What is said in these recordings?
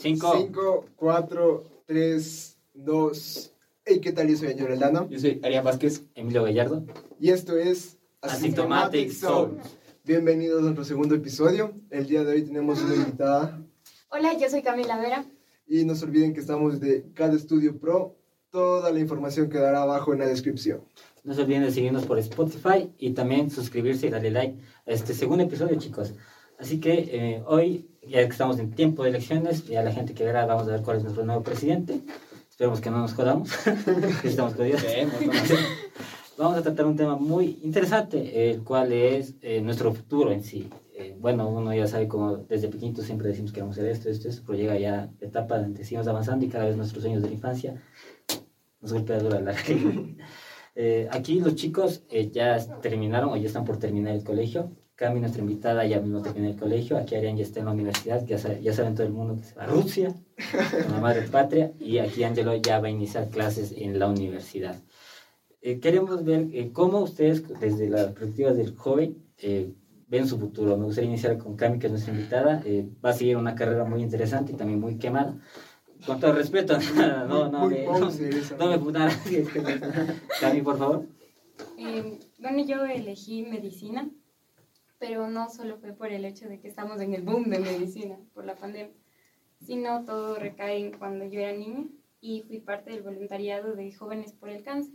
5. 5, 4, 3, 2. Hey, ¿qué tal? Yo soy Añor Aldana. Yo soy Arián Vázquez. Emilio Gallardo. Y esto es Asymptomatic Zone. Bienvenidos a nuestro segundo episodio. El día de hoy tenemos una invitada. Hola, yo soy Camila Vera. Y no se olviden que estamos de cada estudio pro. Toda la información quedará abajo en la descripción. No se olviden de seguirnos por Spotify y también suscribirse y darle like a este segundo episodio, chicos. Así que eh, hoy, ya que estamos en tiempo de elecciones, ya la gente que verá, vamos a ver cuál es nuestro nuevo presidente. Esperemos que no nos jodamos, que estamos jodidos. Vamos. Vamos a tratar un tema muy interesante, el cual es eh, nuestro futuro en sí. Eh, bueno, uno ya sabe como desde pequeñito siempre decimos que queremos hacer esto, esto, esto, pero llega ya la etapa que seguimos avanzando y cada vez nuestros sueños de la infancia nos golpea dura la eh, Aquí los chicos ya terminaron o ya están por terminar el colegio. Cami, nuestra invitada, ya mismo terminó el colegio. Aquí Arián ya está en la universidad, ya, sabe- ya saben todo el mundo que se va a Rusia, con la madre patria. Y aquí Angelo ya va a iniciar clases en la universidad. Eh, queremos ver eh, cómo ustedes, desde la perspectiva del joven, eh, ven su futuro. Me gustaría iniciar con Cami, que es nuestra invitada. Eh, va a seguir una carrera muy interesante y también muy quemada. Con todo respeto, no, no, me, no, no me. Cami, por favor. Eh, bueno, yo elegí medicina, pero no solo fue por el hecho de que estamos en el boom de medicina, por la pandemia, sino todo recae en cuando yo era niña y fui parte del voluntariado de Jóvenes por el Cáncer.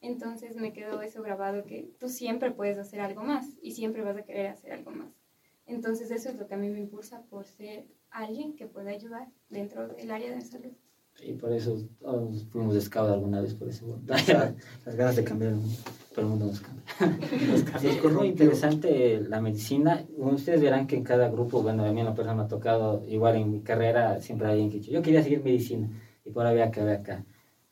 Entonces me quedó eso grabado que tú siempre puedes hacer algo más y siempre vas a querer hacer algo más. Entonces eso es lo que a mí me impulsa por ser alguien que pueda ayudar dentro del área de salud. Y por eso todos fuimos de scout alguna vez, por eso. Las ganas de cambiar el mundo, el mundo nos cambia. Sí, es muy interesante la medicina. Ustedes verán que en cada grupo, bueno, a mí en la persona me ha tocado, igual en mi carrera, siempre hay alguien que dicho, yo quería seguir medicina, y por ahora vea acá, vea acá.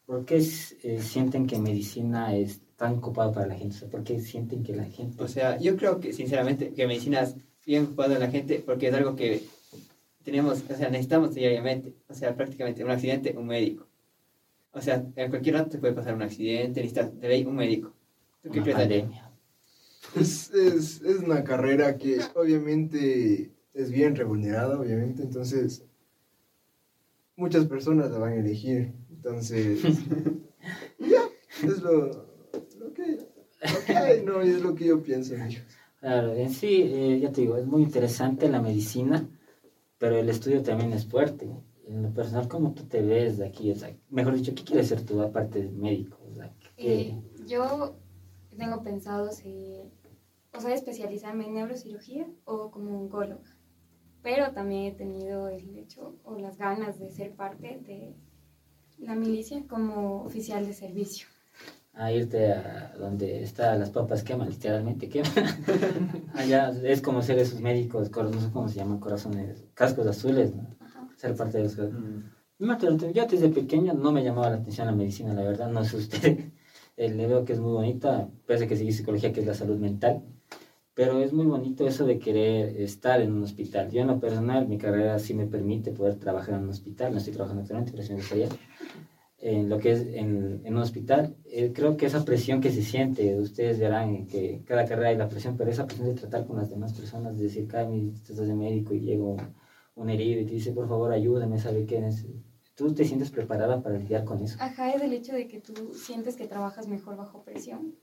¿Por qué eh, sienten que medicina es tan copado para la gente? O sea, ¿Por qué sienten que la gente... O sea, yo creo que, sinceramente, que medicina es bien ocupado en la gente porque es algo que tenemos, o sea, necesitamos diariamente. O sea, prácticamente un accidente, un médico. O sea, en cualquier rato te puede pasar un accidente, necesitas de ley un médico. ¿Tú qué pandemia. Es, es, es una carrera que obviamente es bien remunerada, obviamente. Entonces, muchas personas la van a elegir. Entonces, ya, es lo, lo que, lo que hay, ¿no? Es lo que yo pienso. Claro, en sí, eh, ya te digo, es muy interesante la medicina, pero el estudio también es fuerte. En lo personal, ¿cómo tú te ves de aquí? O sea, mejor dicho, ¿qué quieres ser tú aparte de médico? O sea, ¿qué- Eh, yo tengo pensado ser, o sea, especializarme en neurocirugía o como oncóloga, pero también he tenido el hecho o las ganas de ser parte de la milicia como oficial de servicio. a irte a donde están las papas queman, literalmente queman. Allá es como ser esos médicos, no sé cómo se llaman, corazones, cascos azules, ¿no? Ajá. Ser parte de los... Mm. Yo desde pequeño no me llamaba la atención la medicina, la verdad, no sé usted. Le veo que es muy bonita, a que seguí psicología, que es la salud mental. Pero es muy bonito eso de querer estar en un hospital. Yo en lo personal, mi carrera sí me permite poder trabajar en un hospital. No estoy trabajando actualmente, pero sí me gustaría. En lo que es en, en un hospital, eh, creo que esa presión que se siente, ustedes verán que cada carrera hay la presión, pero esa presión de tratar con las demás personas, de decir, Cami, tú estás de médico y llega un, herido y te dice, por favor, ayúdame, ¿sabe qué? Neces- ¿Tú te sientes preparada para lidiar con eso? Ajá, es el hecho de que tú sientes que trabajas mejor bajo presión.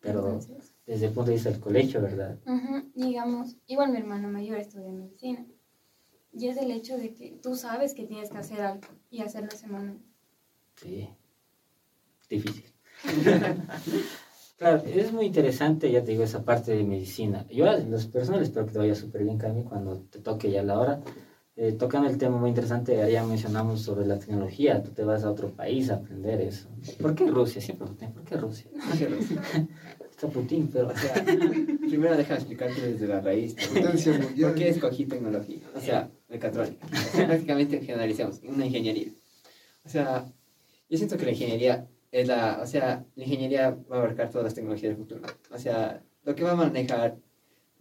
Pero Entonces, desde el punto de vista del colegio, ¿verdad? ujú, digamos, igual mi hermano mayor estudia medicina. Y es el hecho de que tú sabes que tienes que hacer algo y hacerlo semanalmente. Sí. Difícil. claro, es muy interesante, ya te digo, esa parte de medicina. Yo a los personales espero que te vaya súper bien, Cami, cuando te toque ya la hora. Eh, tocando el tema muy interesante, ya mencionamos sobre la tecnología. Tú te vas a otro país a aprender eso. ¿Por qué Rusia? Siempre pregunté, ¿por qué Rusia? Está Putin, pero... O sea, primero déjame explicarte desde la raíz. ¿Por qué escogí tecnología? O sea, mecatrónica. O sea, prácticamente generalicemos, una ingeniería. O sea, yo siento que la ingeniería es la, o sea, la ingeniería va a abarcar todas las tecnologías del futuro. O sea, lo que va a manejar,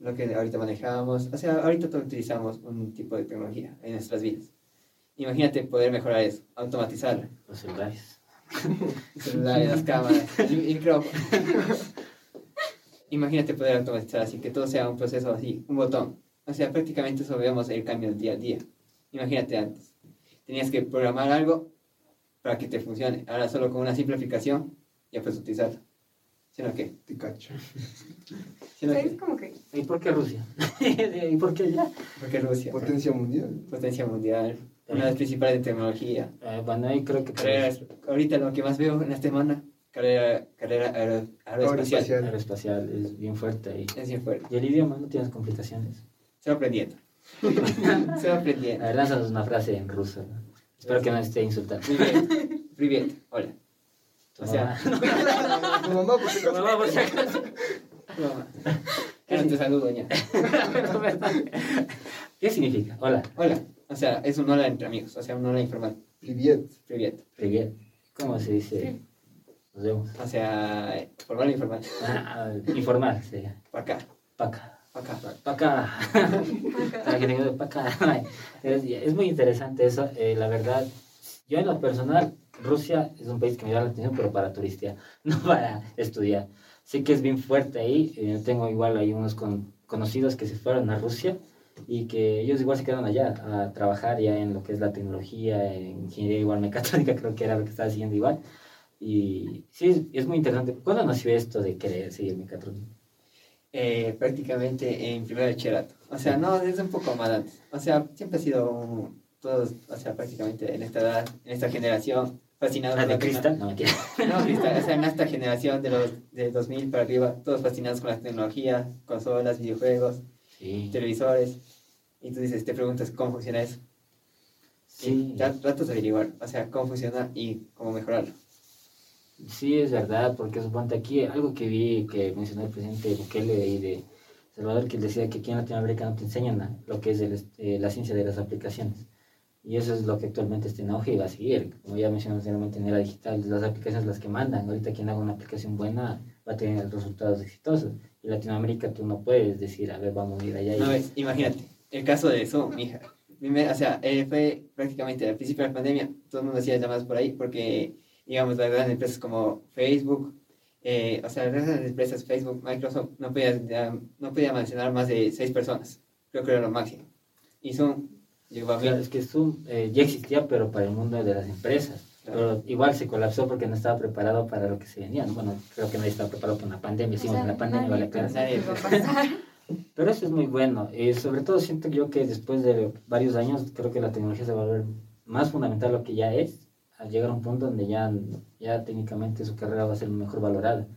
lo que ahorita manejamos, o sea, ahorita utilizamos un tipo de tecnología en nuestras vidas. Imagínate poder mejorar eso, automatizarla. Los celulares. celulares, las cámaras, el micrófono. Imagínate poder automatizar así, que todo sea un proceso así, un botón. O sea, prácticamente eso vemos el cambio del día a día. Imagínate antes. Tenías que programar algo para que te funcione. Ahora solo con una simple aplicación ya puedes utilizarlo. ¿Sino que? Te cacho. ¿Sino que? Como que ¿Y por qué Rusia? ¿Y por qué ya? Porque Rusia. Potencia mundial. Potencia mundial. Una de las principales en tecnología. Eh, bueno, ahí creo que... Carreras, ahorita lo que más veo en esta semana, carrera, carrera aero- aeroespacial. Aeroespacial. Aeroespacial es bien fuerte ahí. Es bien fuerte. Y el idioma no tienes complicaciones. Se va aprendiendo. Se va A aprendiendo. ver, lánzanos una frase en ruso. ¿no? Espero que no esté insultando. Privet. Privet. Hola. O sea, ah. tu mamá por si acaso. Tu mamá por si acaso. Tu mamá. Era tu salud, doña. ¿Qué significa? Hola. Hola. O sea, es un hola entre amigos, o sea, un hola informal. Privet. Privet. Privet. ¿Cómo se dice? Nos vemos. O sea, formal e informal. Ah, informal sería. Para acá. Para acá. Paca. Paca. Para que tenga paca. Es muy interesante eso. Eh, la verdad, yo en lo personal Rusia es un país que me llama la atención, pero para turistear, no para estudiar. Sé que es bien fuerte ahí. eh, tengo igual ahí unos con- conocidos que se fueron a Rusia y que ellos igual se quedaron allá a trabajar ya en lo que es la tecnología, en ingeniería igual mecatrónica, creo que era lo que estaba haciendo igual. Y sí, es, es muy interesante. ¿Cuándo nació esto de querer seguir mecatrónica? Eh, prácticamente en primer bachillerato. O sea, no, desde un poco más antes. O sea, siempre ha sido un- todos, o sea, prácticamente en esta edad, en esta generación, fascinados ¿La con de la cristal? No, mentira. No, cristal, o sea, en esta generación de los de 2000 para arriba, todos fascinados con la tecnología, consolas, videojuegos, Sí. televisores. Y tú dices, te preguntas cómo funciona eso. Sí. Y tratas de averiguar, o sea, cómo funciona y cómo mejorarlo. Sí, es verdad, porque suponte aquí algo que vi que mencionó el presidente Bukele ahí de Salvador, que él decía que aquí en Latinoamérica no te enseñan lo que es el eh, la ciencia de las aplicaciones. Y eso es lo que actualmente está en auge y va a seguir. Como ya mencionamos anteriormente en era digital, las aplicaciones las que mandan. Ahorita quien haga una aplicación buena va a tener resultados exitosos. Y Latinoamérica tú no puedes decir, a ver, vamos a ir allá. y- ves, imagínate, el caso de Zoom, mija. O sea, eh, fue prácticamente al principio de la pandemia, todo el mundo hacía llamadas por ahí porque, digamos, las grandes empresas como Facebook, eh, o sea, las grandes empresas Facebook, Microsoft, no podía, no podía mencionar más de seis personas. Creo que era lo máximo. Y Zoom llegó a Claro, mil. es que Zoom eh, ya existía, pero para el mundo de las empresas. Claro. Pero igual se colapsó porque no estaba preparado para lo que se venía. ¿no? Bueno, creo que nadie estaba preparado para una pandemia. Hicimos sea, la pandemia, vale claro. Pero eso es muy bueno. Y sobre todo siento yo que después de varios años, creo que la tecnología se va a volver más fundamental lo que ya es, al llegar a un punto donde ya, ya técnicamente su carrera va a ser mejor valorada.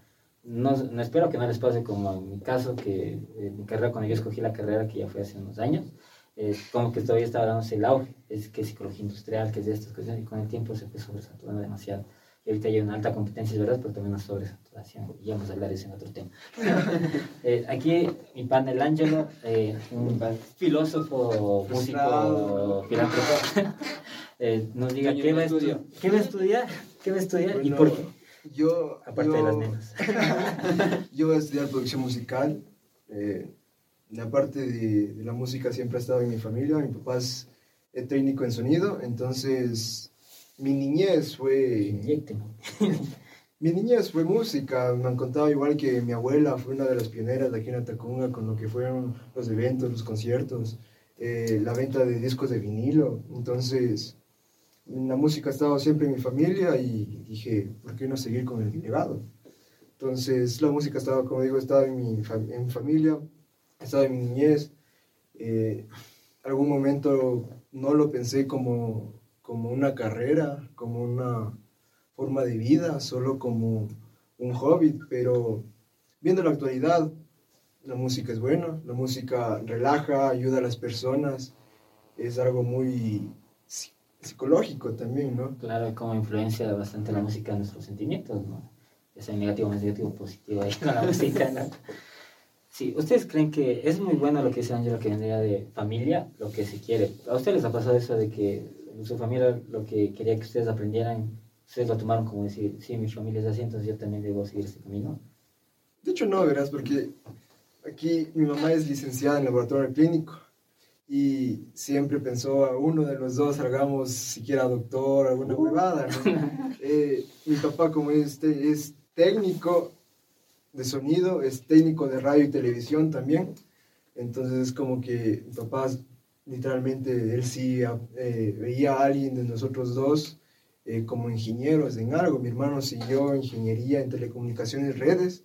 No, no espero que no les pase como en mi caso, que eh, mi carrera, cuando yo escogí la carrera, que ya fue hace unos años, como que todavía estaba dándose el auge, es que es psicología industrial, que es de estas cosas, y con el tiempo se fue sobresaturando demasiado. Y ahorita hay una alta competencia, es verdad, pero también una sobresaturación, y vamos a hablar de eso en otro tema. Eh, aquí mi panel Ángelo, eh, un filósofo, músico, filántropo, eh, nos diga qué va, qué va a estudiar, qué va a estudiar y por qué, Yo, aparte yo, de las nenas. yo voy a estudiar producción musical. Eh, la parte de, de la música siempre ha estado en mi familia. Mi papá es técnico en sonido, entonces mi niñez fue. Mi niñez fue música, me han contado igual que mi abuela fue una de las pioneras de aquí en Atacunga con lo que fueron los eventos, los conciertos, eh, la venta de discos de vinilo. Entonces, la música ha estado siempre en mi familia y dije, ¿por qué no seguir con el legado? Entonces, la música estaba, como digo, estaba en mi, en mi familia, estaba en mi niñez. Eh, algún momento no lo pensé como, como una carrera, como una forma de vida, solo como un hobby, pero viendo la actualidad, la música es buena, la música relaja, ayuda a las personas, es algo muy psi- psicológico también, ¿no? Claro, como influencia bastante la música en nuestros sentimientos, ¿no? Ya sea negativo, más negativo, positivo ahí con la música, ¿no? Sí, ¿ustedes creen que es muy bueno lo que dice Ángelo, que vendría de familia, lo que se quiere? ¿A ustedes les ha pasado eso de que su familia lo que quería que ustedes aprendieran, ustedes lo tomaron como decir, sí, mi familia es así, entonces yo también debo seguir este camino? De hecho no, verás, porque aquí mi mamá es licenciada en laboratorio clínico y siempre pensó a uno de los dos salgamos siquiera doctor, alguna huevada, ¿no? Eh, mi papá como es, es técnico de sonido, es técnico de radio y televisión también, entonces es como que mi papá literalmente él sí eh, veía a alguien de nosotros dos eh, como ingenieros en algo. Mi hermano siguió ingeniería en telecomunicaciones redes,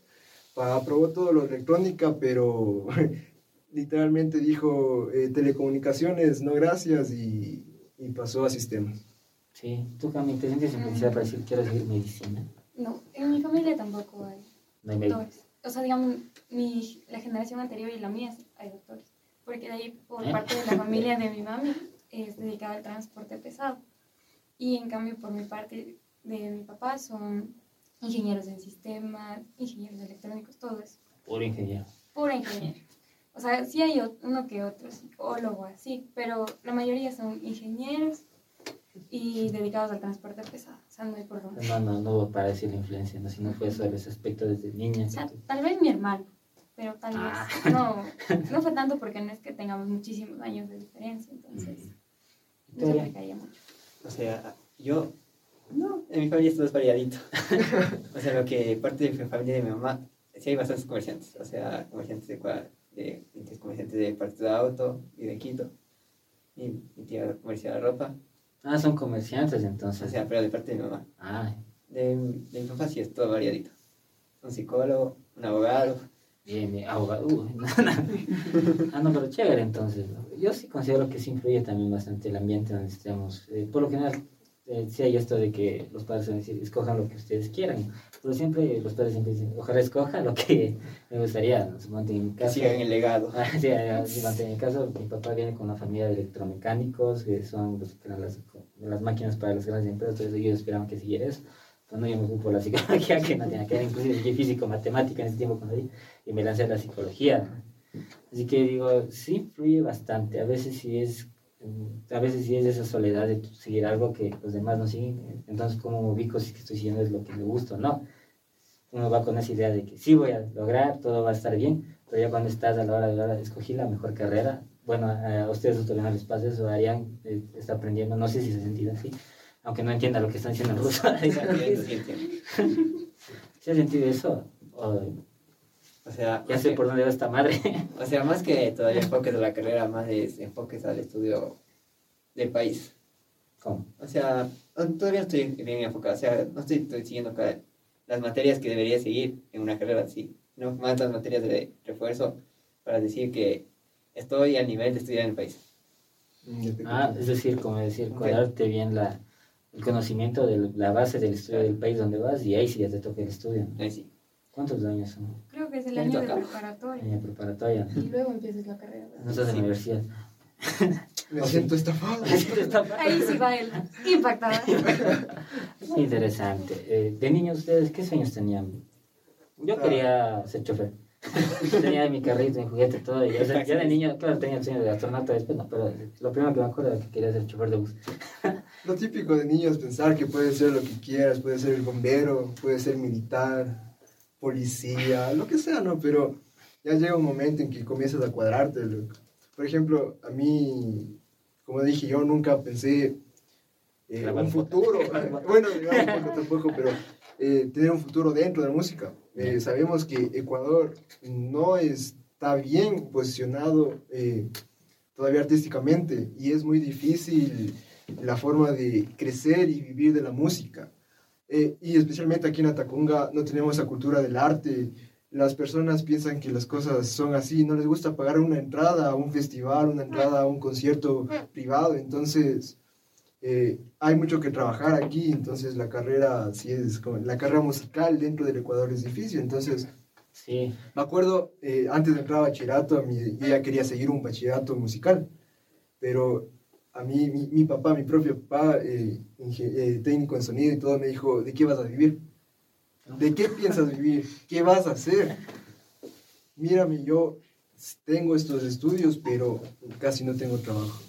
aprobó todo lo electrónica, pero literalmente dijo eh, telecomunicaciones, no gracias, y, y, pasó a sistemas. Sí, tú Cami, te sientes para decir quiero seguir medicina. No, en mi familia tampoco hay doctores. O sea, digamos, mi, la generación anterior y la mía hay doctores porque de ahí por ¿Eh? parte de la familia de mi mami es dedicada al transporte pesado. Y en cambio por mi parte de mi papá son ingenieros en sistemas, ingenieros electrónicos, todo eso. Puro ingeniero. Puro ingeniero. O sea, sí hay uno que otro psicólogo, así, pero la mayoría son ingenieros y dedicados al transporte pesado. O sea, no hay por dónde. No, no, no para decir la influencia, no, si no fue sobre ese aspecto desde niña. O sea, tal vez mi hermano pero tal vez ah. no, no fue tanto porque no es que tengamos muchísimos años de diferencia, entonces no se me caía mucho. O sea, yo, no, en mi familia todo es variadito. o sea, lo que parte de mi familia de mi mamá, sí hay bastantes comerciantes, o sea, comerciantes de, de, de comerciantes de partes de auto y de Quito. Y mi tía comercia de ropa. Ah, son comerciantes entonces. O sea, pero de parte de mi mamá. Ah. De, de mi papá sí es todo variadito. Un psicólogo, un abogado, Bien, abogado. ah, no, pero chévere entonces. Yo sí considero que sí influye también bastante el ambiente donde estemos. Eh, por lo general, eh, sí hay esto de que los padres van a decir, escojan lo que ustedes quieran. Pero siempre los padres siempre dicen, ojalá escojan lo que me gustaría. ¿no? En mi caso, sigan el legado. Ah, sí, en mi caso, mi papá viene con una familia de electromecánicos, que son los, las, las máquinas para las grandes empresas, entonces ellos esperaban que siguiera eso. Entonces no, yo me fui por la psicología, que no tenía que ver, inclusive físico, matemática en ese tiempo cuando di y me lancé a la psicología. Así que digo, sí influye bastante. A veces sí es, a veces sí es esa soledad de seguir algo que los demás no siguen. Entonces, como ubico si que estoy siguiendo es lo que me gusta no? Uno va con esa idea de que sí voy a lograr, todo va a estar bien, pero ya cuando estás a la hora de la hora, escogí la mejor carrera. Bueno, a ustedes no les pasa eso, Arián eh, está aprendiendo, no sé si se sentido así, aunque no entienda lo que están diciendo en ruso. ¿Se ha sentido eso? O sea, ya sé por dónde va esta madre. O sea, más que todavía enfoques de la carrera, más es enfoques al estudio del país. ¿Cómo? O sea, todavía estoy bien enfocado. O sea, no estoy, siguiendo las materias que debería seguir en una carrera así, no más las materias de refuerzo para decir que estoy al nivel de estudiar en el país. Ah, es decir, como decir, cuadrarte bien la, el conocimiento de la base del estudio del país donde vas y ahí sí ya te toca el estudio. Ahí sí. ¿Cuántos años son? Creo que es el año de preparatoria. Año preparatoria. Y luego empiezas la carrera. No estás en la universidad. Me siento estafado. Ahí sí va él, impactado. Interesante. Eh, de niños, ¿ustedes qué sueños tenían? Yo ah. quería ser chofer. Tenía mi carrito, mi juguete, todo. Y, ya de niño, claro, tenía el sueño de astronauta después, no, pero lo primero que me acuerdo era que quería ser chofer de bus. lo típico de niños, pensar que puedes ser lo que quieras, puedes ser el bombero, puedes ser militar policía, lo que sea, ¿no? Pero ya llega un momento en que comienzas a cuadrarte. Por ejemplo, a mí, como dije, yo nunca pensé eh, un futuro, bueno, no, tampoco, pero eh, tener un futuro dentro de la música. Eh, sabemos que Ecuador no está bien posicionado todavía artísticamente y es muy difícil la forma de crecer y vivir de la música. Eh, y especialmente aquí en Atacunga no tenemos esa cultura del arte. Las personas piensan que las cosas son así, no les gusta pagar una entrada a un festival, una entrada a un concierto privado, entonces eh, hay mucho que trabajar aquí, entonces la carrera, sí es como, la carrera musical dentro del Ecuador es difícil, entonces sí. me acuerdo, eh, antes de entrar a bachillerato, yo ya quería seguir un bachillerato musical, pero a mí, mi, mi, papá, mi propio papá, eh, eh, técnico en sonido y todo, me dijo, ¿de qué vas a vivir? ¿De qué piensas vivir? ¿Qué vas a hacer? Mírame, yo tengo estos estudios, pero casi no tengo trabajo.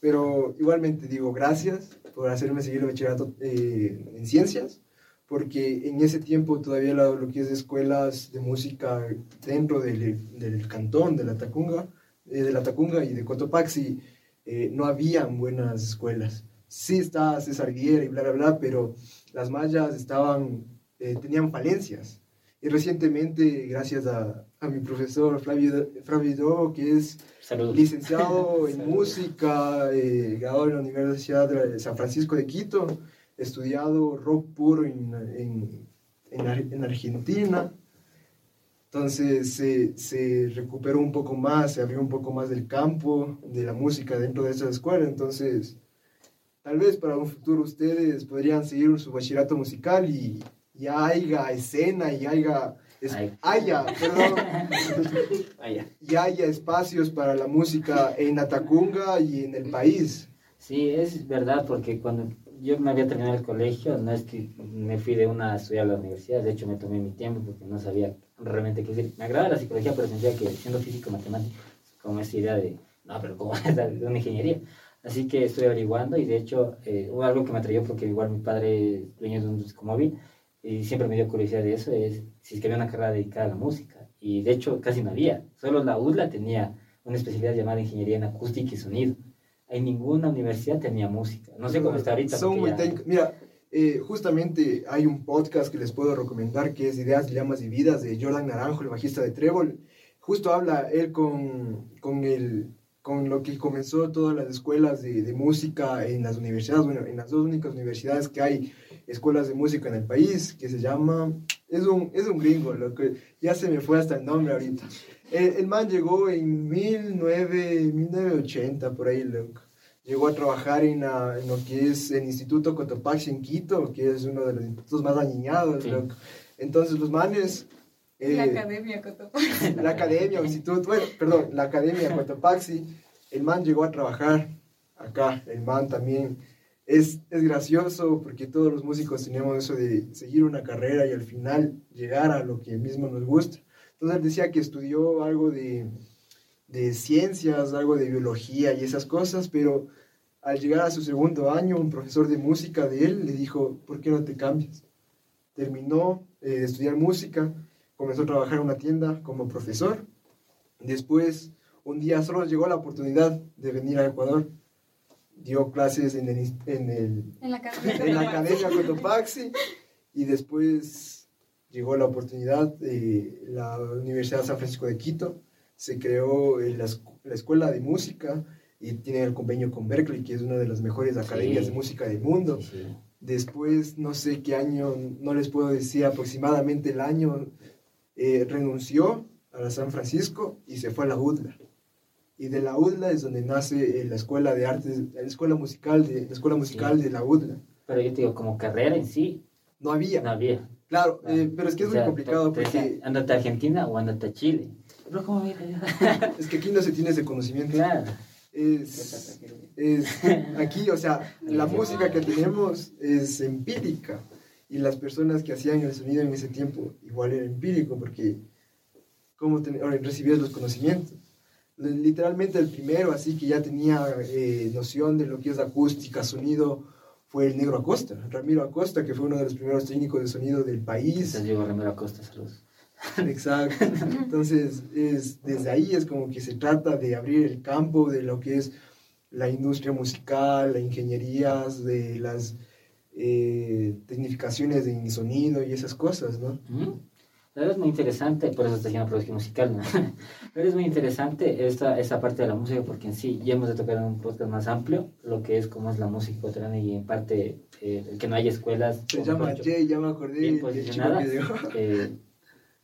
Pero igualmente digo gracias por hacerme seguir el bachillerato eh, en ciencias, porque en ese tiempo todavía lo, lo, que es escuelas de música dentro del, del cantón de la Tacunga, de la Tacunga y de Cotopaxi, eh, no habían buenas escuelas. Sí estaba César Guerra y bla, bla, bla, pero las mallas estaban, eh, tenían falencias. Y recientemente, gracias a, a mi profesor Flavio, Flavio que es Saludos. licenciado en Saludos. música, eh, graduado en la Universidad de San Francisco de Quito, estudiado rock puro en, en, en en Argentina. Entonces se, se recuperó un poco más, se abrió un poco más del campo de la música dentro de esa escuela. Entonces, tal vez para un futuro ustedes podrían seguir su bachillerato musical y ya haya escena y haya, es- Ay. haya, perdón, y haya espacios para la música en Atacunga y en el país. Sí, es verdad, porque cuando yo me había terminado el colegio, no es que me fui de una a estudiar a la universidad, de hecho me tomé mi tiempo porque no sabía realmente qué decir. Me agrada la psicología, pero sentía que siendo físico matemático, como esa idea de, no, pero ¿cómo es de una ingeniería? Así que estoy averiguando y de hecho eh, hubo algo que me atrayó porque igual mi padre es dueño de un discomóvil y siempre me dio curiosidad de eso, es si es que había una carrera dedicada a la música. Y de hecho casi no había, solo la UDLA tenía una especialidad llamada Ingeniería en Acústica y Sonido. En ninguna universidad tenía música. No sé cómo está ahorita. Son muy ya-. Mira, eh, justamente hay un podcast que les puedo recomendar que es Ideas, Dilemas y Vidas de Jordan Naranjo, el bajista de Trébol. Justo habla él con, con, el, con lo que comenzó todas las escuelas de, de música en las universidades, bueno, en las dos únicas universidades que hay escuelas de música en el país, que se llama, es un, es un gringo, lo que ya se me fue hasta el nombre ahorita. El, el man llegó en 19, 1980, por ahí, loco. Llegó a trabajar en, la- en lo que es el Instituto Cotopaxi en Quito, que es uno de los institutos más dañados, Sí. loco. Entonces los manes... eh, La Academia Cotopaxi. la academia o instituto, bueno, perdón, la academia Cotopaxi, el man llegó a trabajar acá, el man también es, es gracioso porque todos los músicos tenemos eso de seguir una carrera y al final llegar a lo que mismo nos gusta. Entonces él decía que estudió algo de, de ciencias, algo de biología y esas cosas, pero al llegar a su segundo año, un profesor de música de él le dijo, ¿por qué no te cambias? Terminó eh, de estudiar música, comenzó a trabajar en una tienda como profesor. Después, un día solo llegó la oportunidad de venir a Ecuador. Dio clases en el, en el En la Academia en la Cotopaxi. Academia Cotopaxi y después llegó la oportunidad de la Universidad de San Francisco de Quito. Se creó eh, la, la Escuela de Música y tiene el convenio con Berkeley, que es una de las mejores academias de música del mundo. Sí, sí. Después, no sé qué año, no les puedo decir aproximadamente el año, eh, renunció a la San Francisco y se fue a la UDLA. Y de la UDLA es donde nace eh, la escuela de artes, la escuela musical de, la escuela musical Sí. de la UDLA. Pero yo te digo, como carrera en sí, No había. no había. Claro, Ah. eh, pero es que es O muy complicado te- porque Ándate a Argentina o ándate a Chile. Pero ¿cómo allá? es que aquí no se tiene ese conocimiento. claro. Es, es aquí, o sea, la música que tenemos es empírica y las personas que hacían el sonido en ese tiempo igual era empírico porque cómo ten- ahora recibías los conocimientos. Literalmente el primero, así que ya tenía eh, noción de lo que es acústica, sonido, fue el negro Acosta, Ramiro Acosta, que fue uno de los primeros técnicos de sonido del país. Entonces llegó Ramiro Acosta, saludos. Exacto. Entonces, es, desde ahí es como que se trata de abrir el campo de lo que es la industria musical, la ingenierías, de las eh, tecnificaciones de sonido y esas cosas, ¿no? La verdad es muy interesante, por eso está haciendo producción musical, ¿no? Pero es muy interesante esta, esta parte de la música porque en sí ya hemos de tocar en un podcast más amplio lo que es cómo es la música ecuatoriana y en parte eh, el que no hay escuelas. Se llama Jay, ya me acordé bien posicionadas, eh,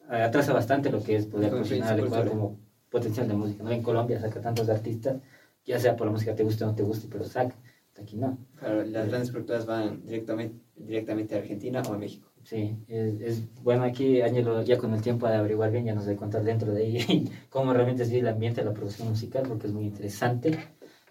atrasa bastante lo que es poder Con posicionar al. Ecuador como potencial de música. ¿no? En Colombia saca tantos artistas, ya sea por la música te guste o no te guste, pero saca. Aquí no. Claro, las grandes productoras van directamente, directamente a Argentina o a México. Sí, es, es bueno aquí Ángelo ya con el tiempo de averiguar bien ya nos va a contar dentro de ahí cómo realmente es el ambiente de la producción musical porque es muy interesante.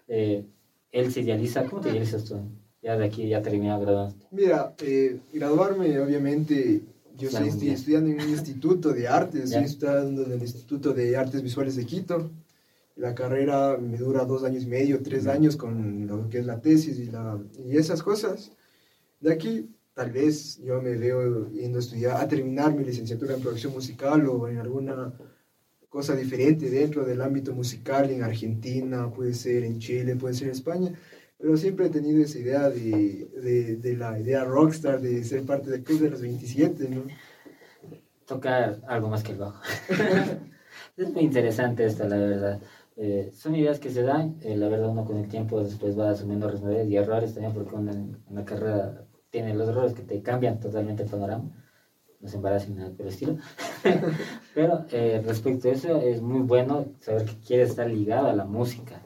Eh, él se idealiza, ¿cómo te idealizas tú? Ya de aquí ya terminado graduándote. Mira, eh, graduarme, obviamente, yo estoy estudiando en un instituto de artes, estoy estudiando en el Instituto de Artes Visuales de Quito. La carrera me dura dos años y medio, tres años con lo que es la tesis y, la, y esas cosas. De aquí, tal vez yo me veo yendo a estudiar, a terminar mi licenciatura en producción musical o en alguna cosa diferente dentro del ámbito musical en Argentina, puede ser en Chile, puede ser en España pero siempre he tenido esa idea de, de, de la idea rockstar, de ser parte del club de los 27, ¿no? tocar algo más que el bajo. es muy interesante esto, la verdad. Eh, son ideas que se dan, eh, la verdad uno con el tiempo después va asumiendo responsabilidades y errores también porque uno en, la carrera tiene los errores que te cambian totalmente el panorama no se embaracen nada por el estilo. Pero eh, respecto a eso, es muy bueno saber que quieres estar ligado a la música.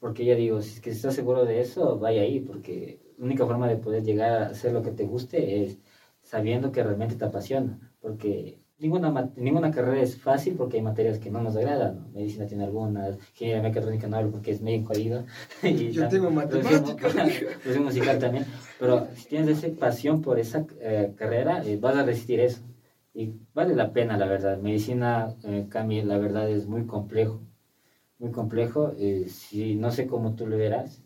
Porque ya digo, si es que estás seguro de eso, vaya ahí, porque la única forma de poder llegar a hacer lo que te guste es sabiendo que realmente te apasiona. Porque ninguna, ninguna carrera es fácil porque hay materias que no nos agradan. Medicina tiene algunas, ingeniería mecatrónica no porque es medio jodido. y Yo tengo matemáticas. Producción musical también. Pero si tienes esa pasión por esa eh, carrera, eh, vas a resistir eso. Y vale la pena, la verdad. Medicina, eh, Cami, la verdad es muy complejo. Muy complejo. Eh, si no sé cómo tú lo verás.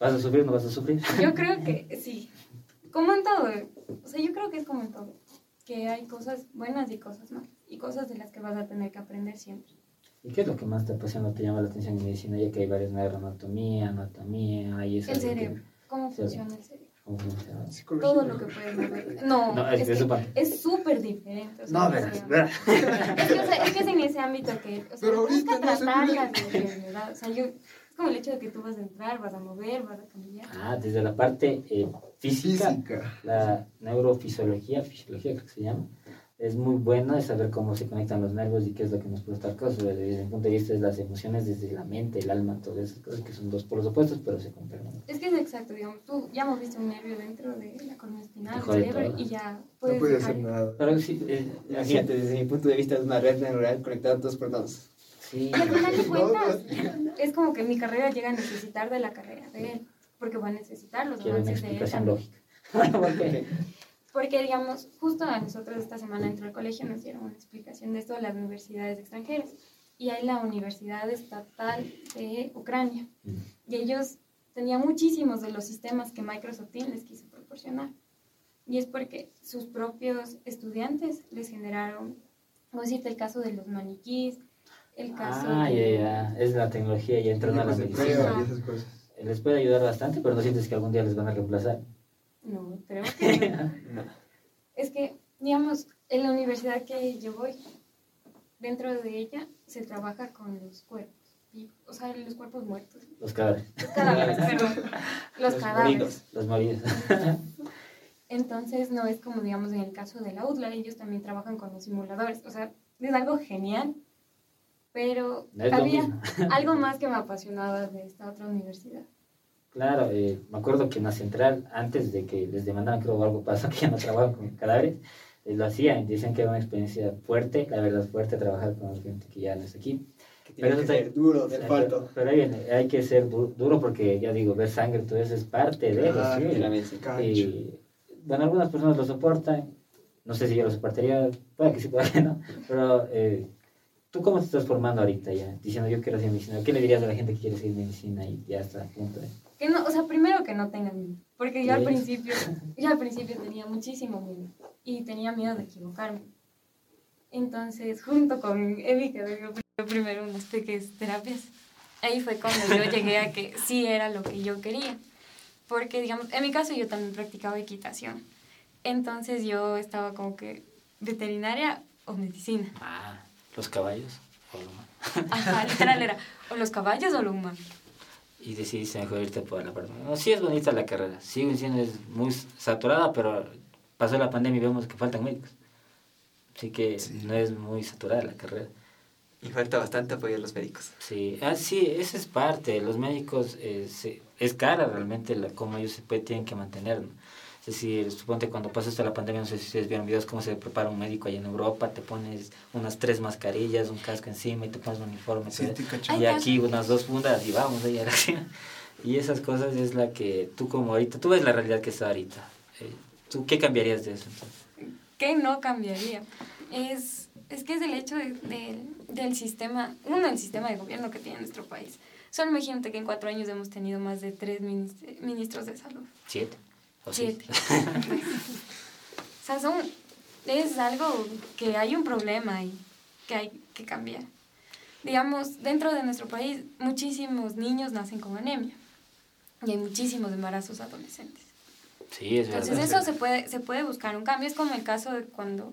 ¿Vas a sufrir o no vas a sufrir? Yo creo que sí. Como en todo. O sea, yo creo que es como en todo que hay cosas buenas y cosas malas, y cosas de las que vas a tener que aprender siempre. ¿Y qué es lo que más te apasiona, te llama la atención en medicina? Ya que hay varias neuroanatomía, anatomía, hay El cerebro, cómo funciona el cerebro. ¿Cómo funciona? Todo lo que puedes mover. No, no es es súper diferente. O sea, no, verdad. Es que, o sea, es que es en ese ámbito que, o sea, Pero busca tratar las enfermedades. O sea, yo, es como el hecho de que tú vas a entrar, vas a mover, vas a cambiar. Ah, desde la parte eh, física, la neurofisiología, fisiología creo que se llama, es muy buena de saber cómo se conectan los nervios y qué es lo que nos puede estar causando. Desde el punto de vista de las emociones, desde la mente, el alma, todas esas cosas que son dos polos opuestos, pero se complementan. Es que es exacto, digamos, tú ya moviste un nervio dentro de la columna espinal, el cerebro, y ya puedes. No puede hacer nada. Pero sí, eh, desde mi punto de vista, es una red neural conectada dos por dos. Sí. Y al final de cuentas, es como que mi carrera llega a necesitar de la carrera de él, porque va a necesitar los avances de él. lógica. Porque, digamos, justo a nosotros esta semana dentro del colegio nos dieron una explicación de esto de las universidades extranjeras. Y hay la Universidad Estatal de Ucrania. Y ellos tenían muchísimos de los sistemas que Microsoft les quiso proporcionar. Y es porque sus propios estudiantes les generaron, voy a decirte el caso de los maniquís, el caso ah, de... ya, ya, es la tecnología y entran a la medicina. Les puede ayudar bastante, pero no sientes que algún día les van a reemplazar. No, creo que no. Es que, digamos, en la universidad que yo voy, dentro de ella se trabaja con los cuerpos. O sea, los cuerpos muertos. Los cadáveres. Los cadáveres, perdón. Los, cadáveres. Los maridos. Entonces, no es como, digamos, en el caso de la UDLA, ellos también trabajan con los simuladores. O sea, es algo genial, pero había algo más que me apasionaba de esta otra universidad. Claro, eh, me acuerdo que en la central, antes de que les demandaran, creo algo pasó, que ya no trabajaban con cadáveres, eh, lo hacían, dicen que era una experiencia fuerte, la verdad fuerte trabajar con gente que ya no está aquí. pero que ser duro del. Pero viene, hay que ser duro porque, ya digo, ver sangre, todo eso es parte de eso. y, bueno, algunas personas lo soportan, no sé si yo lo soportaría, puede que sí, puede que no, pero eh, ¿tú cómo te estás formando ahorita ya? Diciendo yo quiero hacer medicina, ¿qué le dirías a la gente que quiere seguir medicina y ya está a punto de... Que no, o sea, primero que no tengan miedo, porque yo al principio, yo al principio tenía muchísimo miedo y tenía miedo de equivocarme. Entonces, junto con Evi, que dio primero unas pequeñas terapias, ahí fue cuando yo llegué a que sí era lo que yo quería. Porque, digamos, en mi caso yo también practicaba equitación. Entonces yo estaba como que veterinaria o medicina. Ah, los caballos o lo humano. Ajá, literal era o los caballos o lo humano y decidiste mejor irte por la parte. No, sí es bonita la carrera, sigue siendo es muy saturada, pero pasó la pandemia y vemos que faltan médicos. Así que no es muy saturada la carrera. Y falta bastante apoyo a los médicos. Sí, ah, sí, esa es parte. Los médicos, eh, es cara realmente la, cómo ellos se puede, tienen que mantener. Es decir, suponte cuando pasaste la pandemia, no sé si ustedes vieron videos cómo se prepara un médico allá en Europa, te pones unas tres mascarillas, un casco encima y te pones un uniforme. y aquí unas dos fundas y vamos ahí a la Y esas cosas es la que tú como ahorita, tú ves la realidad que está ahorita. Eh, ¿Tú qué cambiarías de eso? ¿Qué no cambiaría? Es, es que es el hecho de, del sistema, uno, el sistema de gobierno que tiene nuestro país. Solo imagínate que en cuatro años hemos tenido más de tres ministros de salud. Siete. Siete. o sea, son, es algo que hay un problema y que hay que cambiar. Digamos, dentro de nuestro país, muchísimos niños nacen con anemia y hay muchísimos embarazos adolescentes. Sí, es Entonces eso se puede, se puede buscar un cambio. Es como el caso de cuando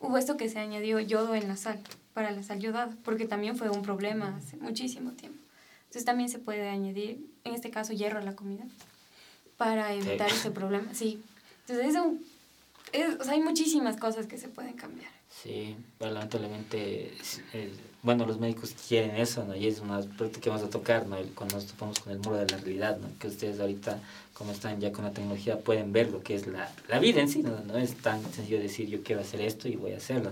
hubo esto que se añadió yodo en la sal, para la sal yodada, porque también fue un problema hace muchísimo tiempo. Entonces también se puede añadir, en este caso, hierro a la comida, para evitar Sí. este problema. Sí. Entonces es o sea, hay muchísimas cosas que se pueden cambiar. Sí, lamentablemente, bueno, los médicos quieren eso, ¿no? Y es una parte que vamos a tocar, ¿no? Cuando nos topamos con el muro de la realidad, ¿no? Que ustedes ahorita, como están ya con la tecnología, pueden ver lo que es la, la vida en sí, ¿no? No es tan sencillo decir yo quiero hacer esto y voy a hacerlo.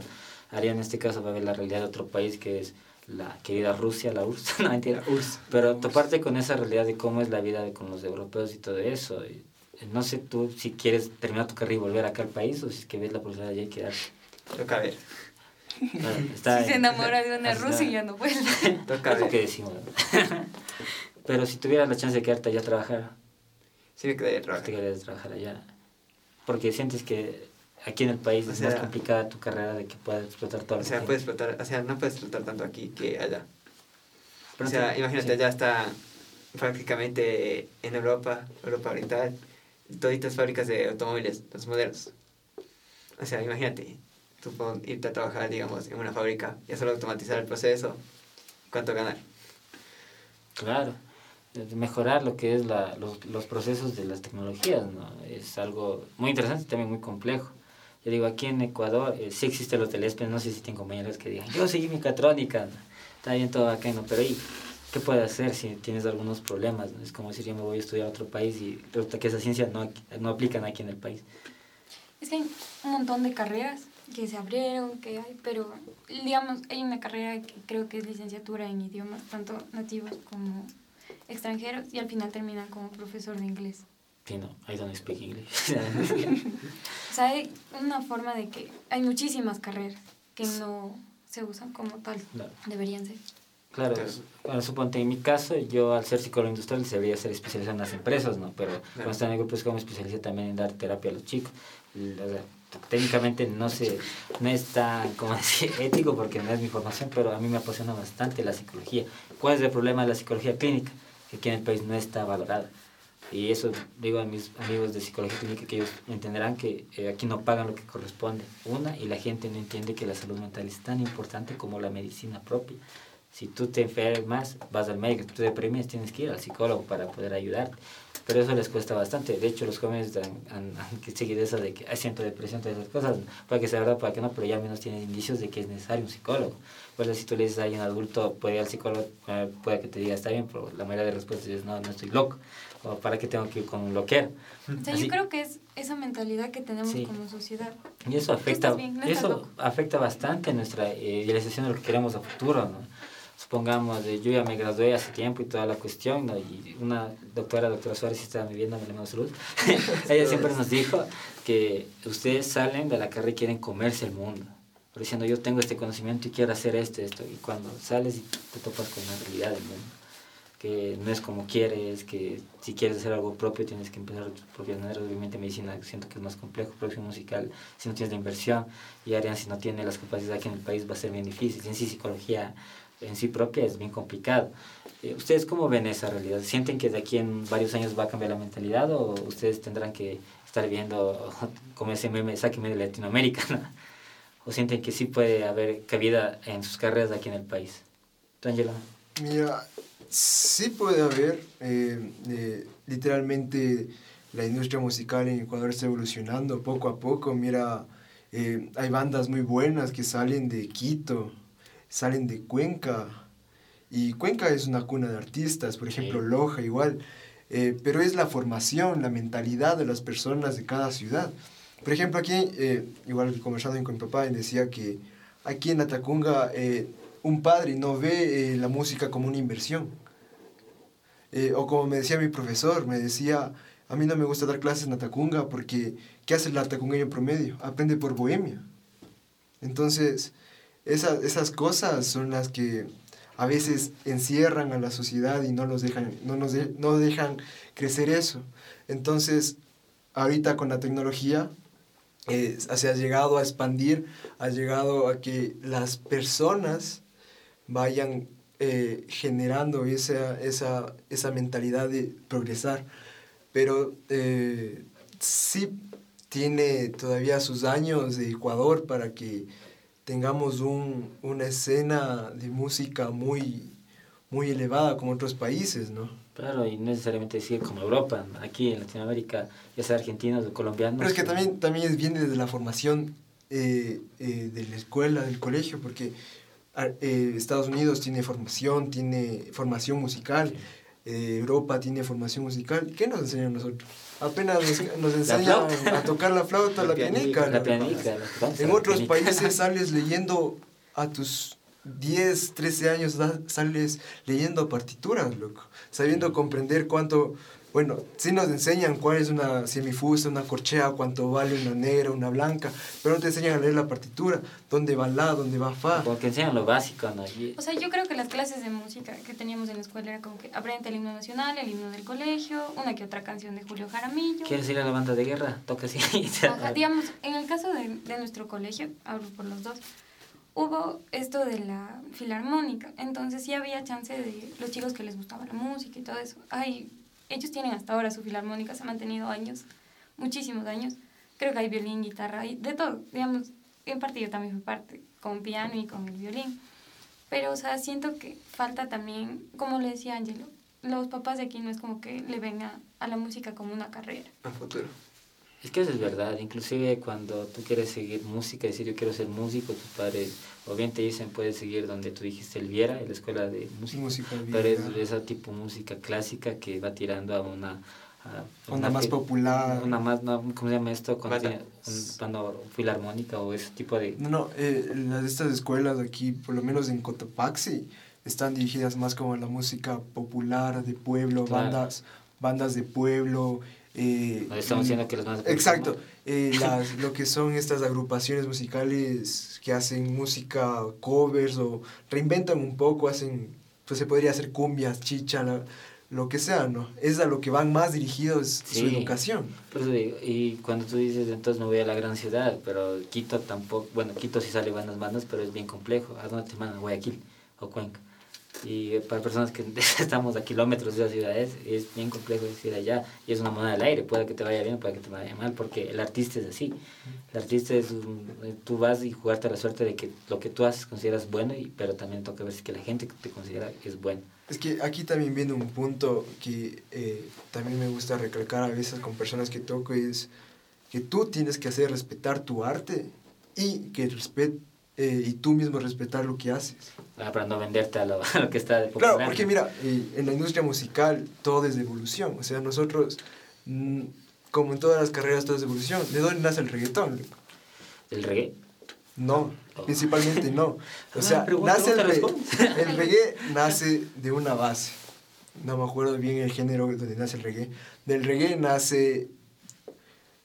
Ariana en este caso va a ver la realidad de otro país que es la querida Rusia, la URSS, no mentira. Pero toparte con esa realidad de cómo es la vida de, con los europeos y todo eso. y, eh, no sé tú si quieres terminar tu carrera y volver acá al país o si es que ves la posibilidad de ya quedarte. Toca ver. Claro, está si se en- enamora de una rusa y ya no vuelve. Toca Es lo que ver. decimos. Pero si tuvieras la chance de quedarte allá a trabajar, Sí me quedé ¿qué trabajar. te quedarías a trabajar allá? Porque sientes que aquí en el país O es más complicada tu carrera de que puedas explotar todo O sea, puedes explotar, o sea, no puedes explotar tanto aquí que allá. Pero o sea, sí, imagínate, sí. allá está prácticamente en Europa, Europa Oriental, toditas fábricas de automóviles, los modelos. O sea, imagínate, tú pon- irte a trabajar, digamos, en una fábrica y solo automatizar el proceso, ¿cuánto ganar? Claro, mejorar lo que es la, los, los procesos de las tecnologías, ¿no? Es algo muy interesante y también muy complejo. Yo digo, aquí en Ecuador eh, sí existen los telespes, no sé si tienen compañeros que digan, yo seguí mecatrónica, ¿no? está bien todo bacano, pero ¿y qué puedes hacer si tienes algunos problemas? ¿no? Es como decir, yo me voy a estudiar a otro país y resulta que esa ciencia no, no aplican aquí en el país. Es que hay un montón de carreras que se abrieron, que hay, pero digamos, hay una carrera que creo que es licenciatura en idiomas, tanto nativos como extranjeros, y al final terminan como profesor de inglés. Sí, no, I don't speak English. O sea, hay una forma de que hay muchísimas carreras que no se usan como tal, No. deberían ser. Claro, bueno, suponte en mi caso, yo al ser psicólogo industrial debería ser especializado en las empresas, ¿no? Pero cuando estaba en el grupo psicólogo me especialicé también en dar terapia a los chicos. O sea, técnicamente no se, no es tan, como decir, ético porque no es mi formación, pero a mí me apasiona bastante la psicología. ¿Cuál es el problema de la psicología clínica? Que aquí en el país no está valorada. Y eso digo a mis amigos de psicología clínica que ellos entenderán que eh, aquí no pagan lo que corresponde. Una, y la gente no entiende que la salud mental es tan importante como la medicina propia. Si tú te enfermas, vas al médico, si tú te deprimes, tienes que ir al psicólogo para poder ayudarte. Pero eso les cuesta bastante. De hecho, los jóvenes han, han, que seguir eso de que "Ay, siento depresión, todas esas cosas. Puede que sea verdad, puede que no, pero ya menos tienen indicios de que es necesario un psicólogo. Pues si tú le dices a alguien adulto, puede ir al psicólogo, eh, puede que te diga, está bien, pero la mayoría de respuestas es, no, no estoy loco. O para qué tengo que ir con un loquero. O sea, Así- yo creo que es esa mentalidad que tenemos Sí. como sociedad. Y eso afecta, bien, no eso afecta bastante nuestra eh, idealización de lo que queremos a futuro, ¿no? Supongamos, eh, yo ya me gradué hace tiempo y toda la cuestión, ¿no? Y una doctora, doctora Suárez, si está viviendo, me le mando salud. Ella siempre nos dijo que ustedes salen de la carrera y quieren comerse el mundo. Diciendo, yo tengo este conocimiento y quiero hacer esto, esto. Y cuando sales y te topas con la realidad del mundo que no es como quieres, que si quieres hacer algo propio tienes que empezar tus propias maneras. Obviamente medicina siento que es más complejo, producción musical, si no tienes la inversión, y Arián si no tiene las capacidades aquí en el país va a ser bien difícil. En sí psicología en sí propia es bien complicado. Eh, ¿Ustedes cómo ven esa realidad? ¿Sienten que de aquí en varios años va a cambiar la mentalidad o ustedes tendrán que estar viendo como ese meme, sáquenme de Latinoamérica? ¿no? ¿O sienten que sí puede haber cabida en sus carreras aquí en el país? ¿Tú? Mira, sí puede haber, eh, eh, literalmente la industria musical en Ecuador está evolucionando poco a poco. Mira, eh, hay bandas muy buenas que salen de Quito, salen de Cuenca. Y Cuenca es una cuna de artistas, por ejemplo, Sí. Loja igual. Eh, pero es la formación, la mentalidad de las personas de cada ciudad. Por ejemplo, aquí, eh, igual conversando con mi papá, él decía que aquí en Atacunga un padre no ve la música como una inversión. Eh, o como me decía mi profesor, me decía, a mí no me gusta dar clases en Atacunga porque ¿qué hace el atacungueño promedio? Aprende por bohemia. Entonces, esa- esas cosas son las que a veces encierran a la sociedad y no, los dejan, no, nos no dejan crecer eso. Entonces, ahorita con la tecnología, eh, se ha llegado a expandir, ha llegado a que las personas vayan eh, generando esa, esa, esa mentalidad de progresar. Pero eh, sí, tiene todavía sus años de Ecuador para que tengamos un, una escena de música muy, muy elevada como otros países, ¿no? Claro, y no necesariamente decir como Europa, aquí en Latinoamérica, ya sea argentinos o colombianos. Pero es que también, también viene desde la formación eh, eh, de la escuela, del colegio, porque eh, Estados Unidos tiene formación, tiene formación musical, eh, Europa tiene formación musical. ¿Qué nos enseñan a nosotros? Apenas nos, nos enseñan a tocar la flauta, la, La pianica. La pianica, la danza, En otros pianica. países sales leyendo a tus 10, 13 años, sales leyendo partituras, loco. Sabiendo comprender cuánto, bueno, sí nos enseñan cuál es una semifusa, una corchea, cuánto vale una negra, una blanca, pero no te enseñan a leer la partitura, dónde va la, dónde va fa. Como que enseñan lo básico, ¿no? Y- O sea, yo creo que las clases de música que teníamos en la escuela era como que aprende el himno nacional, el himno del colegio, una que otra canción de Julio Jaramillo. ¿Quieres ir a la banda de guerra? Toca así. Ajá, digamos, en el caso de, de nuestro colegio, hablo por los dos, hubo esto de la filarmónica, entonces sí había chance de los chicos que les gustaba la música y todo eso. Ay, ellos tienen hasta ahora su filarmónica, se ha mantenido años, muchísimos años. Creo que hay violín, guitarra, y de todo, digamos, en parte yo también fui parte, con piano y con el violín. Pero, o sea, siento que falta también, como le decía Angelo, los papás de aquí no es como que le venga a la música como una carrera. A futuro. Es que eso es verdad, inclusive cuando tú quieres seguir música, decir yo quiero ser músico, tus padres o bien te dicen puedes seguir donde tú dijiste el Viera, en la escuela de música, Música pero es esa tipo música clásica que va tirando a una... a Una más popular. Una más, no, ¿cómo se llama esto? Cuando filarmónica o ese tipo de... No, no, eh, las estas escuelas aquí, por lo menos en Cotopaxi, están dirigidas más como a la música popular de pueblo, Claro. bandas, bandas de pueblo. Eh, No estamos diciendo que los más... Exacto, eh, las, lo que son estas agrupaciones musicales que hacen música covers o reinventan un poco, hacen, pues se podría hacer cumbias, chicha, la- lo que sea, ¿no? Es a lo que van más dirigidos su educación. Por eso digo, y cuando tú dices, entonces me voy a la gran ciudad, pero Quito tampoco, bueno, Quito sí sale buenas bandas, pero es bien complejo. ¿A dónde te mandan? Guayaquil o Cuenca. Y para personas que estamos a kilómetros de las ciudades, es bien complejo decir allá, y es una moneda del aire, puede que te vaya bien, puede que te vaya mal, porque el artista es así. El artista es, un- tú vas y jugarte la suerte de que lo que tú haces consideras bueno, y, pero también toca ver si que la gente que te considera es bueno. Es que aquí también viene un punto que eh, también me gusta recalcar a veces con personas que toco, es que tú tienes que hacer respetar tu arte y que respet eh, y tú mismo respetar lo que haces. Ah, para no venderte a lo, a lo que está de popular. Claro, porque mira, eh, en la industria musical todo es de evolución. O sea, nosotros, mm, como en todas las carreras, todo es de evolución. ¿De dónde nace el reggaetón? El reggae. No, Oh. principalmente no. O Ah, sea, pregunta, nace el, reggae, el reggae nace de una base. No me acuerdo bien el género donde nace el reggae. Del reggae nace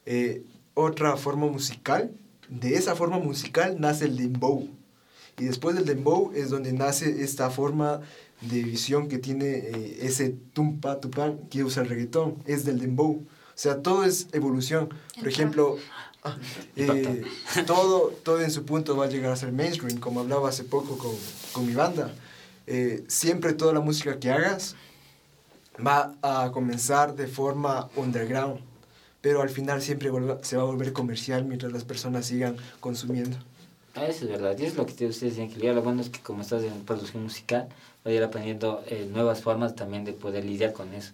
eh, otra forma musical. De esa forma musical nace el dembow. Y después del dembow es donde nace esta forma de visión que tiene eh, ese tumpa tupán que usa el reggaetón. Es del dembow. O sea, todo es evolución. Por ejemplo, ah, eh, todo, todo en su punto va a llegar a ser mainstream, como hablaba hace poco con, con mi banda. Eh, siempre toda la música que hagas va a comenzar de forma underground, pero al final siempre se va a volver comercial mientras las personas sigan consumiendo. Ah, eso es verdad. Y es lo que te- ustedes decían que. Lo bueno es que como estás en producción musical, vas a ir aprendiendo eh, nuevas formas también de poder lidiar con eso.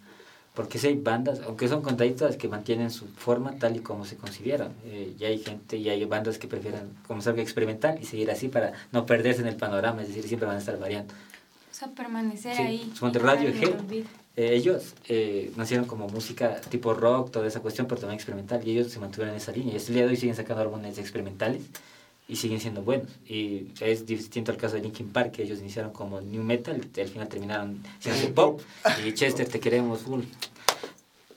Porque si hay bandas, aunque son contaditas, que mantienen su forma tal y como se concibieron. Eh, y hay gente y hay bandas que prefieren comenzar a experimentar y seguir así para no perderse en el panorama, es decir, siempre van a estar variando. O sea, permanecer Sí, ahí. suponte y que Eh, ellos eh, nacieron como música tipo rock, toda esa cuestión, pero también experimental. Y ellos se mantuvieron en esa línea. Y hasta el día de hoy siguen sacando álbumes experimentales y siguen siendo buenos. Y es distinto al caso de Linkin Park, que ellos iniciaron como new metal y al final terminaron siendo pop. Y Chester, te queremos full.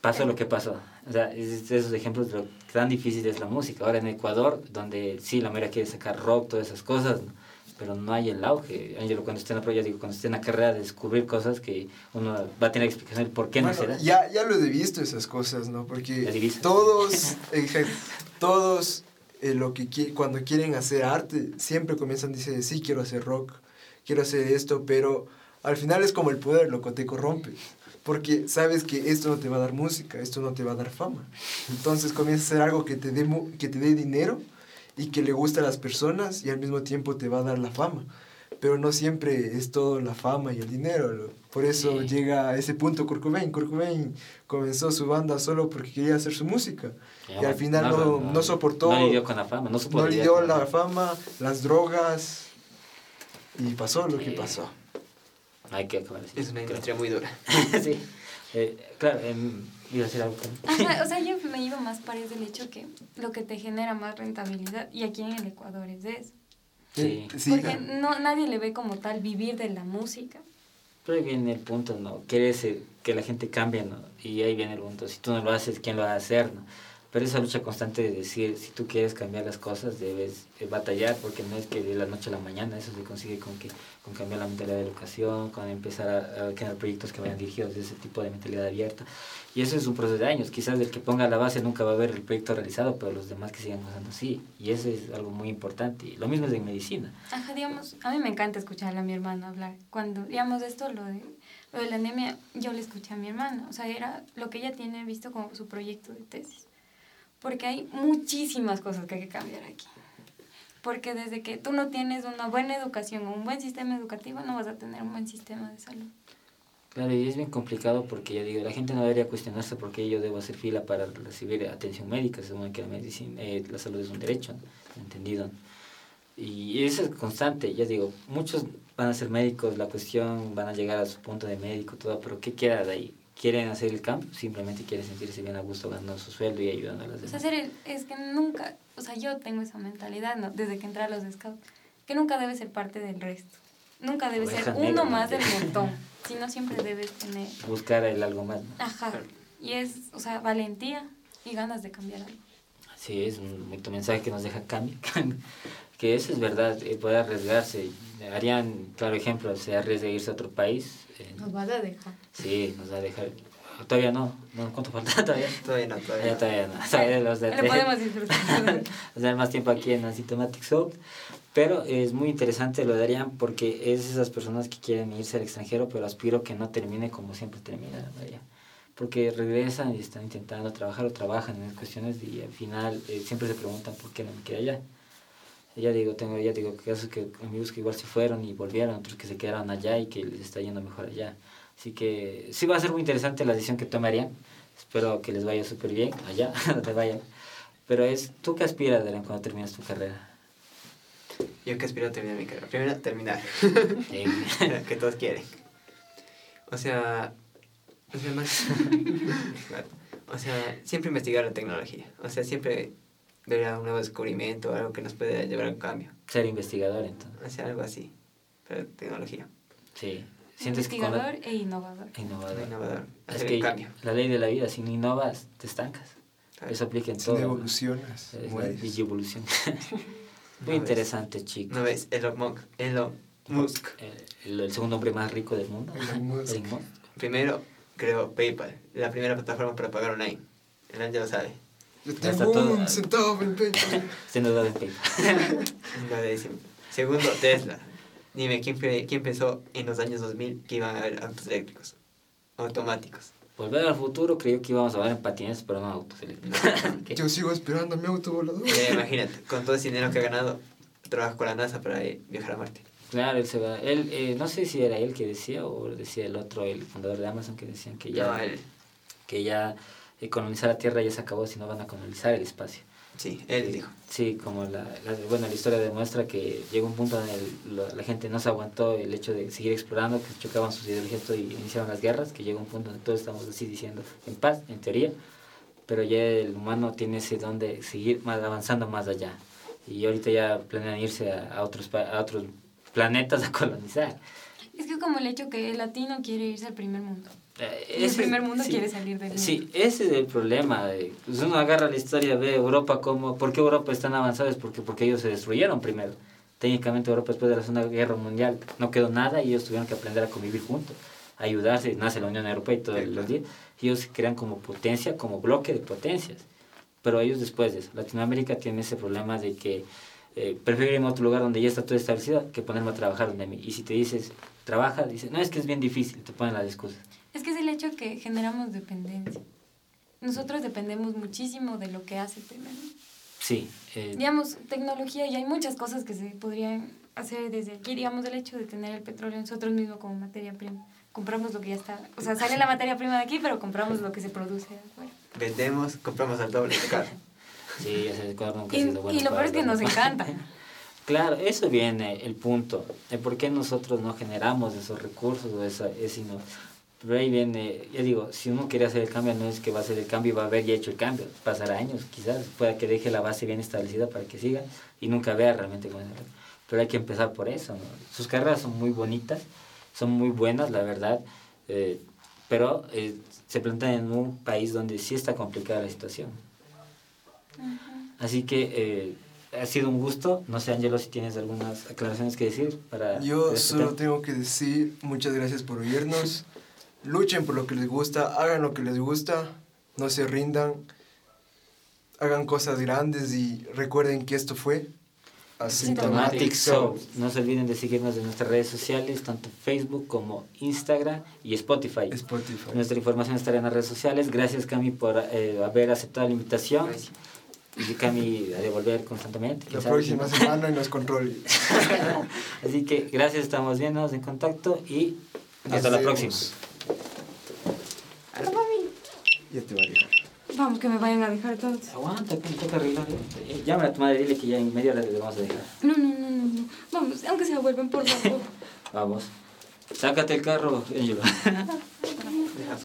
Pasó lo que pasó. O sea, es de esos ejemplos de lo tan difícil es la música. Ahora en Ecuador, donde sí, la mayoría quiere sacar rock, todas esas cosas, ¿no? Pero no hay el auge. Ángelo, cuando esté en la prueba, digo, cuando esté en la carrera de descubrir cosas que uno va a tener explicación del por qué no se da. ya, ya lo he visto esas cosas, ¿no? Porque todos, exacto, todos eh, lo que qui- cuando quieren hacer arte, siempre comienzan, dice, sí, quiero hacer rock, quiero hacer esto, pero al final es como el poder, loco, te corrompe. porque sabes que esto no te va a dar música, esto no te va a dar fama. Entonces comienzas a hacer algo que te dé, que te dé dinero y que le guste a las personas y al mismo tiempo te va a dar la fama. Pero no siempre es todo la fama y el dinero. lo- Por eso Sí. llega a ese punto Kurt Cobain. Kurt Cobain comenzó su banda solo porque quería hacer su música. Y al final no, no soportó, No lidió con la fama, no no lidió con la fama, las drogas y pasó lo que Sí. pasó. Hay que acabar. Es una creo. industria muy dura. sí. Eh, claro, em, iba a decir algo. Ajá, o sea, yo me iba más para el hecho que lo que te genera más rentabilidad, y aquí en el Ecuador es eso. Sí. Sí, Porque no, nadie le ve como tal vivir de la música. Pero ahí viene el punto, ¿no? Quieres que la gente cambie, ¿no? Y ahí viene el punto. Si tú no lo haces, ¿quién lo va a hacer, no? Pero esa lucha constante de decir, si tú quieres cambiar las cosas, debes eh, batallar, porque no es que de la noche a la mañana, eso se consigue con que con cambiar la mentalidad de educación, con empezar a, a crear proyectos que vayan dirigidos de ese tipo de mentalidad abierta. Y eso es un proceso de años. Quizás el que ponga la base nunca va a ver el proyecto realizado, pero los demás que sigan pasando sí. Y eso es algo muy importante. Y lo mismo es en medicina. Ajá, digamos, a mí me encanta escucharle a mi hermano hablar. Cuando, digamos, esto, lo de, lo de la anemia, yo le escuché a mi hermana. O sea, era lo que ella tiene visto como su proyecto de tesis. Porque hay muchísimas cosas que hay que cambiar aquí. Porque desde que tú no tienes una buena educación o un buen sistema educativo, no vas a tener un buen sistema de salud. Claro, y es bien complicado porque yo digo, la gente no debería cuestionarse por qué yo debo hacer fila para recibir atención médica, se supone que la, medicina, eh, la salud es un derecho. ¿entendido? Y eso es constante, ya digo, muchos van a ser médicos, la cuestión, van a llegar a su punto de médico, todo, pero ¿qué queda de ahí? ¿Quieren hacer el cambio? Simplemente quieren sentirse bien a gusto ganando su sueldo y ayudando a las O sea, demás. el- es que nunca, o sea, yo tengo esa mentalidad, ¿no? Desde que entré a los scouts, que nunca debes ser parte del resto. Nunca Oveja ser negra, uno ¿no? más del montón, sino siempre debes tener, Buscar el algo más, ¿no? ajá, y es, o sea, valentía y ganas de cambiar algo. Sí, es un bonito mensaje que nos deja cambio. que eso es verdad, eh, poder arriesgarse. Harían, claro ejemplo, se arriesga a irse a otro país. eh, Nos vas a dejar. Sí, nos va a dejar. Todavía no, no ¿cuánto falta todavía? Todavía no, todavía Todavía, todavía no. Todavía los de Le podemos disfrutar. o sea, más tiempo aquí en Asymptomatic Soul. Pero es muy interesante lo de Arián porque es esas personas que quieren irse al extranjero, pero aspiro que no termine como siempre termina allá. Porque regresan y están intentando trabajar o trabajan en cuestiones y al final eh, siempre se preguntan por qué no me quedé allá. Ya digo, tengo ya digo casos que amigos que igual se fueron y volvieron, otros que se quedaron allá y que les está yendo mejor allá. Así que sí va a ser muy interesante la decisión que tomarían. Espero que les vaya súper bien allá, donde vayan. Pero es, ¿tú qué aspiras, Adrián, cuando terminas tu carrera? Yo que aspiro a terminar mi carrera. Primero, terminar. Que todos quieren. O sea, o sea, más-. O sea, siempre investigar la tecnología. O sea, siempre ver a un nuevo descubrimiento, algo que nos puede llevar a un cambio. ser investigador, entonces. Sea, algo así. Pero tecnología. Sí. Sientes que con la- Investigador e innovador. Innovador. Innovador. Es Hacer que un cambio. la ley de la vida, si no innovas, te estancas. Claro. Eso aplica en Si todo. no ¿no? evolucionas, Es la mueres. digievolución. No Muy ves. interesante, chicos. ¿No ves? Elon Musk. Elon Musk. El, el- el segundo hombre más rico del mundo. Elon Musk. Elon Musk. Primero creó PayPal, la primera plataforma para pagar online. El ya lo sabe. Está tengo todo- un centavo en dado en PayPal. Lo de siempre. Segundo, Tesla. Dime, ¿quién, ¿quién pensó en los años 2000 que iban a haber autos eléctricos? Automáticos. Volver al futuro creyó que íbamos a ver en patinetes, pero no autos eléctricos. Yo sigo esperando mi auto volador. Eh, imagínate, con todo ese dinero que ha ganado, trabaja con la NASA para eh, viajar a Marte. Claro, él se va. Él, eh, no sé si era él que decía o decía el otro, el fundador de Amazon, que decían que ya, No, él. que ya eh, colonizar la Tierra ya se acabó, si no van a colonizar el espacio. Sí, él dijo. Sí, como la, la- bueno, la historia demuestra que llegó un punto en el la, la gente no se aguantó el hecho de seguir explorando, que chocaban sus ideologías y iniciaban las guerras, que llegó un punto donde todos estamos así diciendo en paz, en teoría, pero ya el humano tiene ese don de seguir más, avanzando más allá. Y ahorita ya planean irse a, a otros, a otros planetas a colonizar. Es que como el hecho que el latino quiere irse al primer mundo. Y el primer mundo sí. quiere salir del mundo. Sí, ese es el problema. Pues uno agarra la historia, ve Europa como... ¿Por qué Europa es tan avanzada? Es porque, porque ellos se destruyeron primero. Técnicamente Europa después de la Segunda Guerra Mundial no quedó nada y ellos tuvieron que aprender a convivir juntos, a ayudarse. Nace la Unión Europea y todos Sí, los días. Ellos se crean como potencia, como bloque de potencias. Pero ellos después de eso, Latinoamérica tiene ese problema de que eh, prefiero irme a otro lugar donde ya está todo establecido que ponerme a trabajar donde a mí. Y si te dices, trabaja, dices, no, es que es bien difícil, te ponen las excusas. Es que es el hecho que generamos dependencia. Nosotros dependemos muchísimo de lo que hace el primer mundo. Sí. eh, Digamos, tecnología, y hay muchas cosas que se podrían hacer desde aquí. Digamos, el hecho de tener el petróleo nosotros mismos como materia prima. Compramos lo que ya está. O sea, sale la materia prima de aquí, pero compramos lo que se produce de afuera. Vendemos, compramos al doble de caro. sí, ya se acuerdan nunca ha Y, sido bueno y lo para peor es que nos encanta. Claro, eso viene el punto. De por qué nosotros no generamos esos recursos o esa, ese no. Pero ahí viene, yo digo, si uno quiere hacer el cambio, no es que va a hacer el cambio y va a haber ya hecho el cambio. Pasará años, quizás, pueda que deje la base bien establecida para que siga y nunca vea realmente cómo es. Pero hay que empezar por eso. ¿no? Sus carreras son muy bonitas, son muy buenas, la verdad, eh, pero eh, se plantean en un país donde sí está complicada la situación. Así que eh, ha sido un gusto. No sé, Angelo, si tienes algunas aclaraciones que decir para... Yo solo tengo que decir muchas gracias por oírnos. Luchen por lo que les gusta, hagan lo que les gusta, no se rindan, hagan cosas grandes y recuerden que esto fue Asymptomatic Soul. No se olviden de seguirnos en nuestras redes sociales, tanto Facebook como Instagram y Spotify. Spotify. Nuestra información estará en las redes sociales. Gracias, Cami, por eh, haber aceptado la invitación. Gracias. Y Cami a devolver constantemente. La sabe, próxima semana en los controles. Así que gracias, estamos viéndonos en contacto y hasta la Nos próxima. vemos. Ya te va a dejar. vamos que me vayan a dejar todos. Aguanta, que me toca arreglar. Eh, Llámale a tu madre, dile que ya en media hora le vamos a dejar. No, no, no, no, no. Vamos, aunque se vuelven por favor. Vamos. Sácate el carro, Angelo.